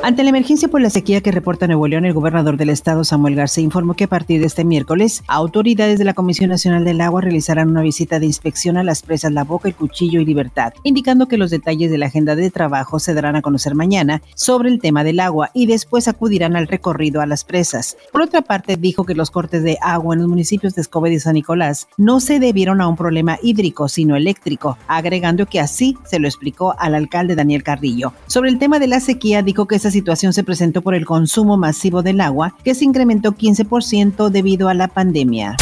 Ante la emergencia por la sequía que reporta Nuevo León, el gobernador del estado, Samuel García, informó que a partir de este miércoles, autoridades de la Comisión Nacional del Agua realizarán una visita de inspección a las presas La Boca, El Cuchillo y Libertad, indicando que los detalles de la agenda de trabajo se darán a conocer mañana sobre el tema del agua y después acudirán al recorrido a las presas. Por otra parte, dijo que los cortes de agua en los municipios de Escobedo y San Nicolás no se debieron a un problema hídrico, sino eléctrico, agregando que así se lo explicó al alcalde Daniel Carrillo. Sobre el tema de la sequía, dijo que esa situación se presentó por el consumo masivo del agua, que se incrementó 15% debido a la pandemia.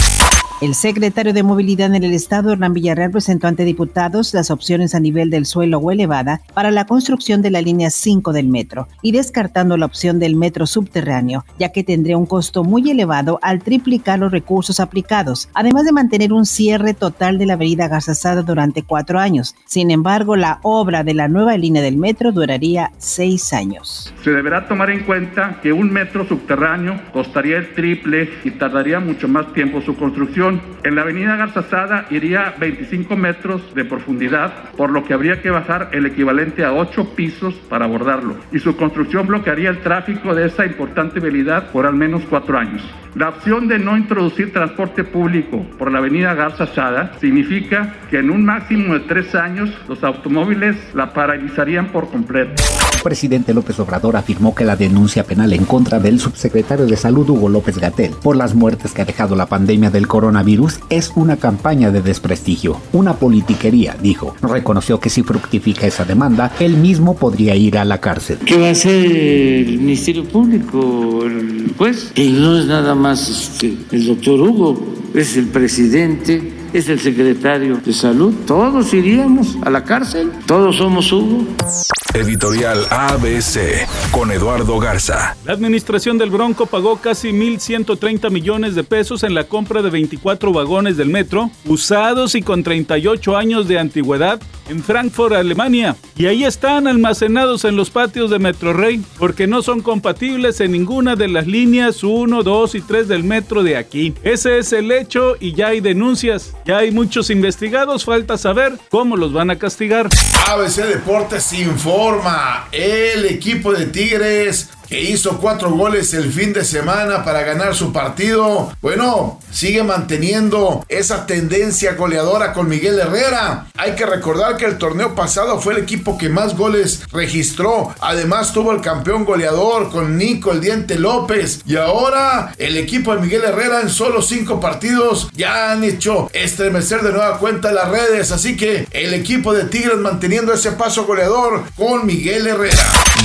El secretario de Movilidad en el Estado, Hernán Villarreal, presentó ante diputados las opciones a nivel del suelo o elevada para la construcción de la línea 5 del metro y descartando la opción del metro subterráneo, ya que tendría un costo muy elevado al triplicar los recursos aplicados, además de mantener un cierre total de la avenida Garzazada durante cuatro años. Sin embargo, la obra de la nueva línea del metro duraría seis años. Se deberá tomar en cuenta que un metro subterráneo costaría el triple y tardaría mucho más tiempo su construcción en la avenida Garzazada iría 25 metros de profundidad, por lo que habría que bajar el equivalente a 8 pisos para abordarlo. Y su construcción bloquearía el tráfico de esa importante vialidad por al menos cuatro años. La opción de no introducir transporte público por la avenida Garzazada significa que en un máximo de tres años los automóviles la paralizarían por completo. Presidente López Obrador afirmó que la denuncia penal en contra del subsecretario de Salud Hugo López Gatel por las muertes que ha dejado la pandemia del coronavirus virus es una campaña de desprestigio, una politiquería, dijo. Reconoció que si fructifica esa demanda, él mismo podría ir a la cárcel. ¿Qué va a hacer el Ministerio Público, el juez? Que no es nada más este, el doctor Hugo, es el presidente es el secretario de salud. Todos iríamos a la cárcel, todos somos Hugo. Editorial ABC con Eduardo Garza. La administración del Bronco pagó casi 1.130 millones de pesos en la compra de 24 vagones del metro, usados y con 38 años de antigüedad, en Frankfurt, Alemania. Y ahí están almacenados en los patios de Metro Rey, porque no son compatibles en ninguna de las líneas 1, 2 y 3 del metro de aquí. Ese es el hecho y ya hay denuncias. Ya hay muchos investigados, falta saber cómo los van a castigar. ABC Deportes informa, el equipo de Tigres que hizo cuatro goles el fin de semana para ganar su partido, bueno, sigue manteniendo esa tendencia goleadora con Miguel Herrera. Hay que recordar que el torneo pasado fue el equipo que más goles registró. Además tuvo el campeón goleador con Nico el Diente López. Y ahora el equipo de Miguel Herrera en solo cinco partidos ya han hecho estremecer de nueva cuenta las redes. Así que el equipo de Tigres manteniendo ese paso goleador con Miguel Herrera.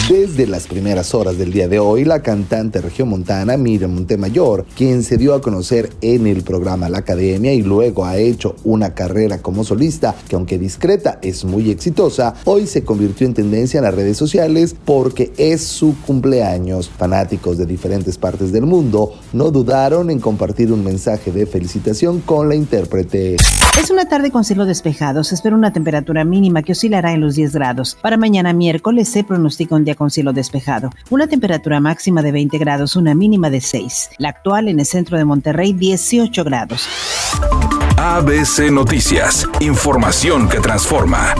Desde las primeras horas del día de hoy, la cantante regiomontana Miriam Montemayor, quien se dio a conocer en el programa La Academia y luego ha hecho una carrera como solista que aunque discreta es muy exitosa, hoy se convirtió en tendencia en las redes sociales porque es su cumpleaños. Fanáticos de diferentes partes del mundo no dudaron en compartir un mensaje de felicitación con la intérprete. Es una tarde con cielo despejado. Se espera una temperatura mínima que oscilará en los 10 grados. Para mañana miércoles se pronostica un día con cielo despejado. Una temperatura máxima de 20 grados, una mínima de 6. La actual en el centro de Monterrey, 18 grados. ABC Noticias. Información que transforma.